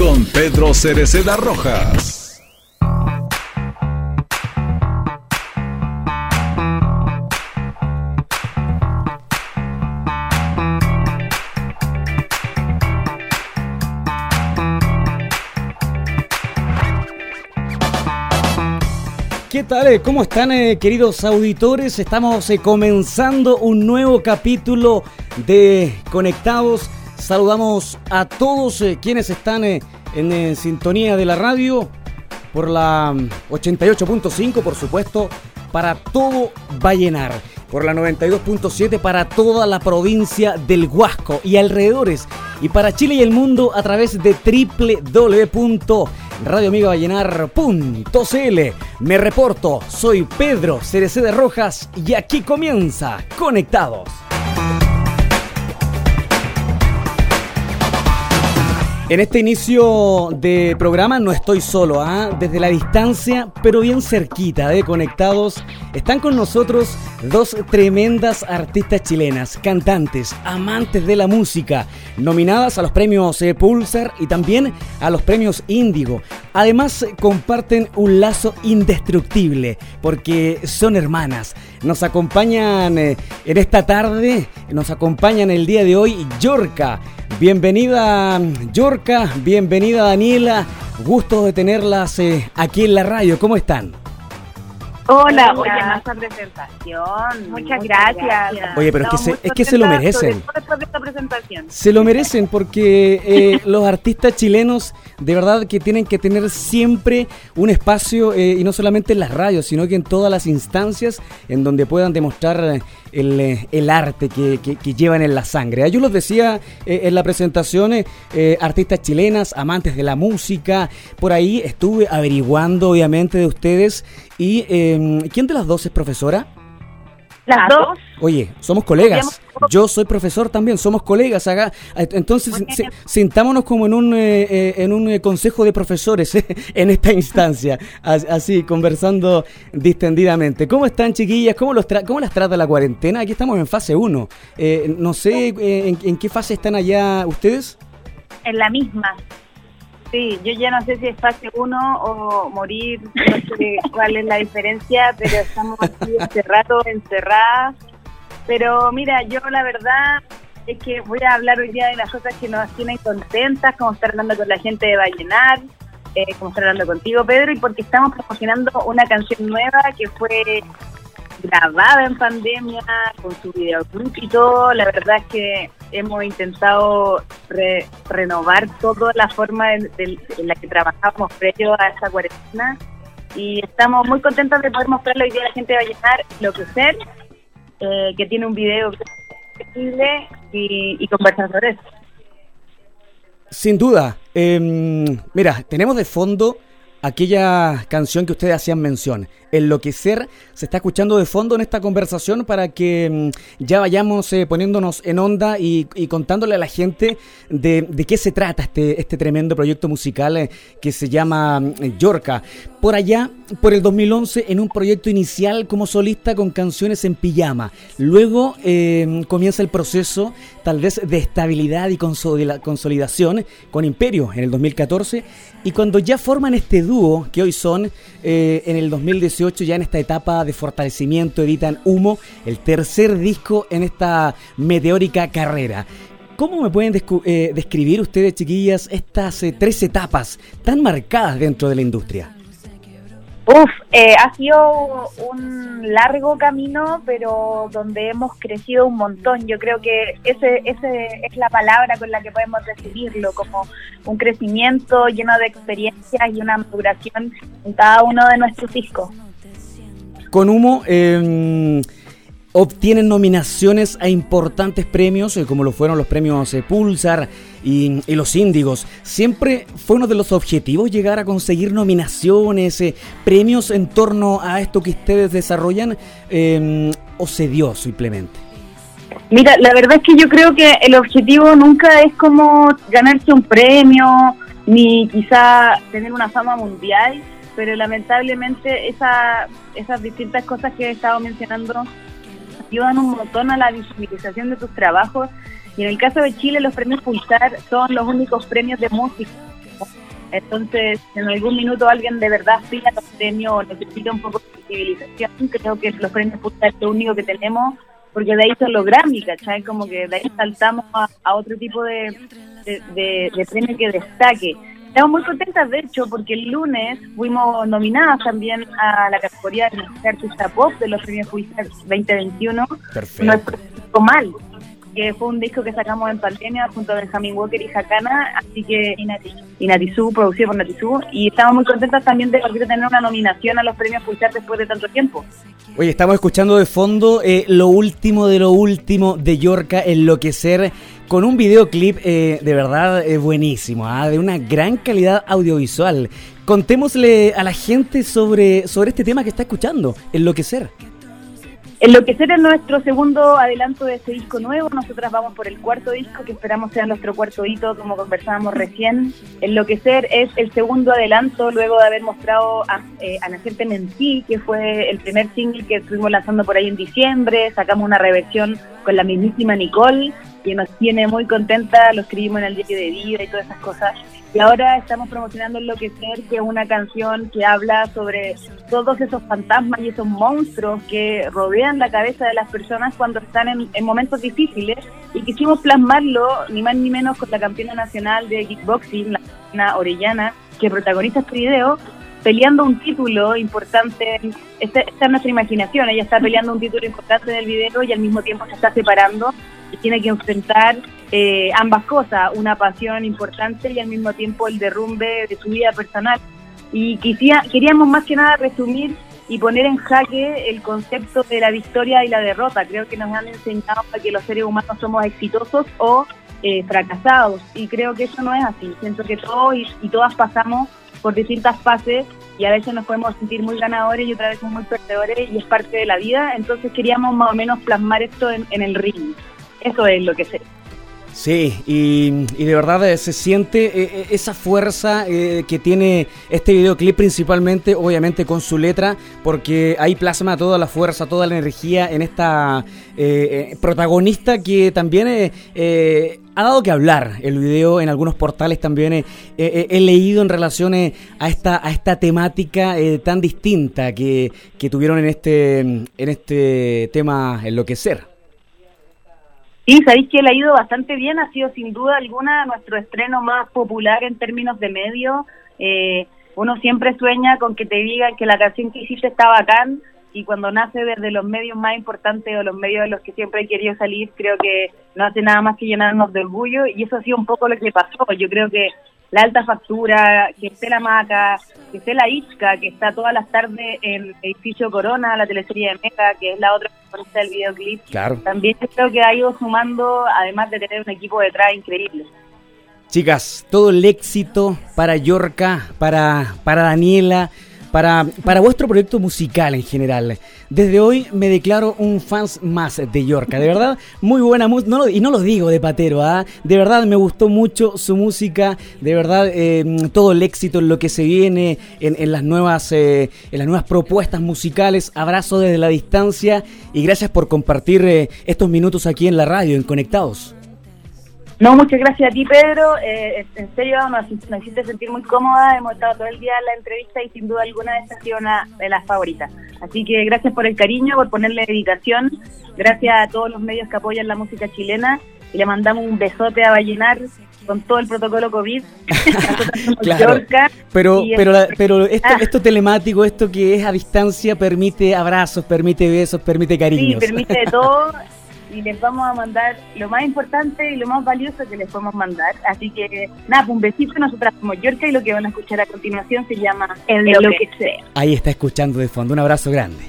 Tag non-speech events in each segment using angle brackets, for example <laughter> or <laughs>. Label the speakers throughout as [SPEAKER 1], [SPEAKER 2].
[SPEAKER 1] con Pedro Cereceda Rojas.
[SPEAKER 2] ¿Qué tal? ¿Cómo están eh, queridos auditores? Estamos eh, comenzando un nuevo capítulo de Conectados. Saludamos a todos eh, quienes están en sintonía de la radio por la 88.5, mm, por supuesto, para todo Vallenar por la 92.7 para toda la provincia del Huasco y alrededores, y para Chile y el mundo a través de www.radioamigavallenar.cl. Me reporto, soy Pedro de Rojas y aquí comienza Conectados. En este inicio de programa no estoy solo, ¿ah? desde la distancia, pero bien cerquita de Conectados, están con nosotros dos tremendas artistas chilenas, cantantes, amantes de la música, nominadas a los premios eh, Pulsar y también a los premios Índigo. Además, comparten un lazo indestructible porque son hermanas. Nos acompañan eh, en esta tarde, nos acompañan el día de hoy Yorka. Bienvenida Yorka, bienvenida Daniela. Gusto de tenerlas eh, aquí en la radio. ¿Cómo están?
[SPEAKER 3] Hola, oye, más presentación. Muchas, gracias.
[SPEAKER 2] Oye, pero es que, se, es que se lo merecen. Se lo merecen porque eh, <laughs> los artistas chilenos de verdad que tienen que tener siempre un espacio eh, y no solamente en las radios, sino que en todas las instancias en donde puedan demostrar el, eh, el arte que, que, llevan en la sangre. Yo los decía en la presentación, artistas chilenas, amantes de la música, por ahí estuve averiguando obviamente de ustedes y em, ¿quién de las dos es profesora?
[SPEAKER 3] Las dos.
[SPEAKER 2] Oye, somos colegas. Yo soy profesor también, somos colegas acá. Entonces, sintámonos como en un, eh, eh, en un eh, consejo de profesores en esta instancia, así, conversando distendidamente. ¿Cómo están, chiquillas? ¿Cómo, los ¿Cómo las trata la cuarentena? Aquí estamos en fase 1. no sé en, en qué fase están allá ustedes.
[SPEAKER 3] En la misma. Sí, yo ya no sé si es fase 1 o morir, no sé cuál es la diferencia, pero estamos aquí hace rato encerradas. Pero mira, yo la verdad es que voy a hablar hoy día de las cosas que nos tienen contentas, como estar hablando con la gente de Vallenar, eh, como estar hablando contigo, Pedro, y porque estamos promocionando una canción nueva que fue grabada en pandemia, con su videoclip y todo. La verdad es que hemos intentado renovar toda la forma en, la que trabajamos previo a esta cuarentena y estamos muy contentos de poder mostrarle hoy día a la gente de Vallenar lo que ser, eh, que tiene un video increíble y, y.
[SPEAKER 2] Sin duda. Em, mira, tenemos de fondo aquella canción que ustedes hacían mención, Enloquecer, se está escuchando de fondo en esta conversación para que mm, ya vayamos eh, poniéndonos en onda y, contándole a la gente de, qué se trata este, este tremendo proyecto musical eh, que se llama mm, Yorca. Por allá, por el 2011, en un proyecto inicial como solista con canciones en pijama. Luego eh, comienza el proceso tal vez de estabilidad y consolidación con Imperio en el 2014 y cuando ya forman este dúo, que hoy son, eh, en el 2018, ya en esta etapa de fortalecimiento, editan Humo, el tercer disco en esta meteórica carrera. ¿Cómo me pueden eh, describir ustedes, chiquillas, estas eh, tres etapas tan marcadas dentro de la industria?
[SPEAKER 3] Uf, eh, ha sido un largo camino, pero donde hemos crecido un montón. Yo creo que ese, ese es la palabra con la que podemos definirlo, como un crecimiento lleno de experiencias y una maduración en cada uno de nuestros discos.
[SPEAKER 2] Con Humo, eh, obtienen nominaciones a importantes premios, eh, como lo fueron los premios eh, Pulsar y, los Índigos. ¿Siempre fue uno de los objetivos llegar a conseguir nominaciones, eh, premios en torno a esto que ustedes desarrollan, em, o se dio simplemente?
[SPEAKER 3] Mira, la verdad es que yo creo que el objetivo nunca es como ganarse un premio, ni quizá tener una fama mundial, pero lamentablemente esa, esas distintas cosas que he estado mencionando ayudan un montón a la visibilización de tus trabajos. Y en el caso de Chile, los premios Pulsar son los únicos premios de música Entonces, en algún minuto alguien de verdad pida los premios o necesita un poco de civilización, creo que los premios Pulsar es lo único que tenemos, porque de ahí son los Grammy, ¿cachai? Como que de ahí saltamos a, otro tipo de, de, de premio que destaque. Estamos muy contentas, de hecho, porque el lunes fuimos nominadas también a la categoría de artista pop de los premios Juicer 2021. Perfecto. Nuestro mal, que fue un disco que sacamos en pandemia junto a Benjamin Walker y Hakana, así que y Natizú, producido por Natizú, y estamos muy contentas también de poder tener una nominación a los premios Pulsar después de tanto tiempo.
[SPEAKER 2] Oye, estamos escuchando de fondo eh, lo último de lo último de Yorka, Enloquecer, con un videoclip eh, de verdad eh, buenísimo, ¿ah? de una gran calidad audiovisual. Contémosle a la gente sobre, sobre este tema que está escuchando, Enloquecer.
[SPEAKER 3] Enloquecer es nuestro segundo adelanto de este disco nuevo. Nosotras vamos por el cuarto disco, que esperamos sea nuestro cuarto hito, como conversábamos recién. Enloquecer es el segundo adelanto, luego de haber mostrado a, eh, a Nacerte Mentí, que fue el primer single que estuvimos lanzando por ahí en diciembre. Sacamos una reversión con la mismísima Nicole que nos tiene muy contenta, lo escribimos en el diario de vida y todas esas cosas. Y ahora estamos promocionando Enloquecer, que es una canción que habla sobre todos esos fantasmas y esos monstruos que rodean la cabeza de las personas cuando están en, momentos difíciles. Y quisimos plasmarlo, ni más ni menos, con la campeona nacional de kickboxing, la Orellana, que protagoniza este video, peleando un título importante. Esta, esta, es nuestra imaginación. Ella está peleando un título importante en el video y al mismo tiempo se está separando y tiene que enfrentar eh, ambas cosas, una pasión importante y al mismo tiempo el derrumbe de su vida personal. Y queríamos más que nada resumir y poner en jaque el concepto de la victoria y la derrota. Creo que nos han enseñado que los seres humanos somos exitosos o eh, fracasados y creo que eso no es así. Siento que todos y, todas pasamos por distintas fases y a veces nos podemos sentir muy ganadores y otras veces muy perdedores y es parte de la vida. Entonces queríamos más o menos plasmar esto en, en el ring. Eso es lo que sé.
[SPEAKER 2] Sí, y, de verdad eh, se siente eh, eh, esa fuerza que tiene este videoclip principalmente, obviamente con su letra, porque ahí plasma toda la fuerza, toda la energía en esta protagonista que también ha dado que hablar. El video en algunos portales también he leído en relación a esta, a esta temática tan distinta que, que tuvieron en este, en este tema Enloquecer.
[SPEAKER 3] Sí, sabéis que le ha ido bastante bien, ha sido sin duda alguna nuestro estreno más popular en términos de medio. Eh, uno siempre sueña con que te digan que la canción que hiciste está bacán y cuando nace desde los medios más importantes o los medios de los que siempre he querido salir, creo que no hace nada más que llenarnos de orgullo y eso ha sido un poco lo que pasó. Yo creo que la alta factura, que esté la Maca, que esté la Itzka, que está todas las tardes en edificio Corona, la teleserie de Meca, que es la otra protagonista del videoclip. Claro. También creo que ha ido sumando, además de tener un equipo detrás increíble.
[SPEAKER 2] Chicas, todo el éxito para Yorka, para, para Daniela, para, para vuestro proyecto musical en general. Desde hoy me declaro un fans más de Yorka. De verdad, muy buena música. Y no lo digo de patero, ¿ah? De verdad me gustó mucho su música. De verdad, eh, todo el éxito en lo que se viene, en, las, nuevas, eh, en las nuevas propuestas musicales. Abrazo desde la distancia y gracias por compartir eh, estos minutos aquí en la radio, en Conectados.
[SPEAKER 3] No, muchas gracias a ti, Pedro. Eh, en serio, nos, hiciste sentir muy cómoda. Hemos estado todo el día en la entrevista y sin duda alguna esta ha sido una de las favoritas. Así que gracias por el cariño, por ponerle dedicación. Gracias a todos los medios que apoyan la música chilena. Y le mandamos un besote a Vallenar con todo el protocolo COVID. <laughs>
[SPEAKER 2] claro, pero pero pero esto, ah. esto telemático, esto que es a distancia, permite abrazos, permite besos, permite cariños.
[SPEAKER 3] Sí, permite <laughs> todo. Y les vamos a mandar lo más importante y lo más valioso que les podemos mandar. Así que nada, pues un besito nosotras como Yorka y lo que van a escuchar a continuación se llama El, lo que sea.
[SPEAKER 2] Ahí está escuchando de fondo. Un abrazo grande.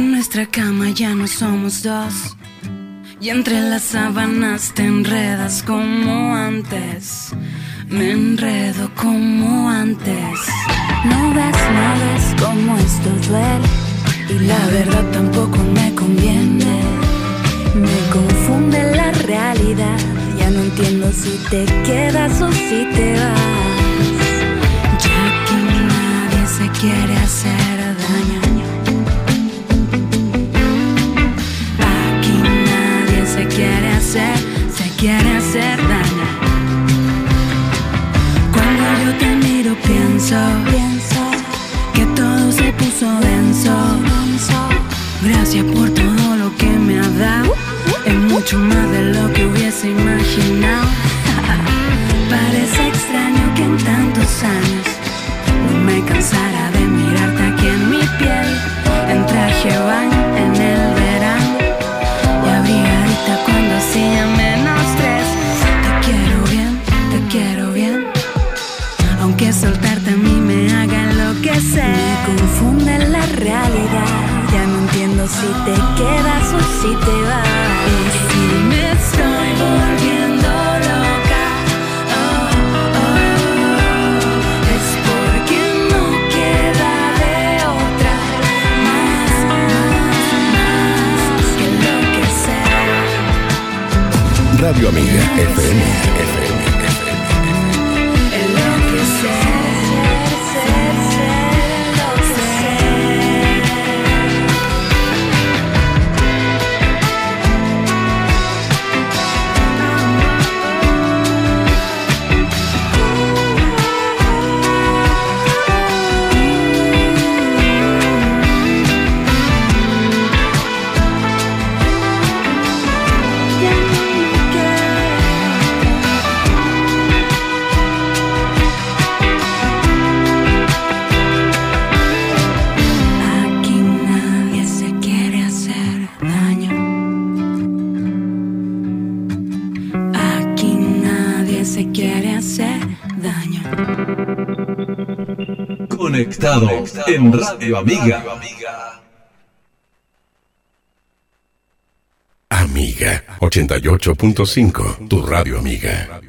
[SPEAKER 4] Nuestra cama ya no somos dos. Y entre las sábanas te enredas como antes. Me enredo como antes. No ves, no ves cómo esto duele. Y la verdad tampoco me conviene. Me confunde la realidad. Ya no entiendo si te quedas o si te vas. Ya que nadie se quiere hacer pienso, pienso que todo se puso denso. Gracias por todo lo que me ha dado. Es mucho más de lo que hubiese imaginado. <laughs> Parece extraño que en tantos años no me cansara si te quedas o si te vas. Si me estoy volviendo loca. oh, oh, es porque no queda de otra. Más, más, más que enloquecer.
[SPEAKER 1] Radio Amiga FM, FM.
[SPEAKER 4] Quiere hacer daño.
[SPEAKER 1] Conectado en Radio Amiga. Amiga 88.5, tu radio amiga.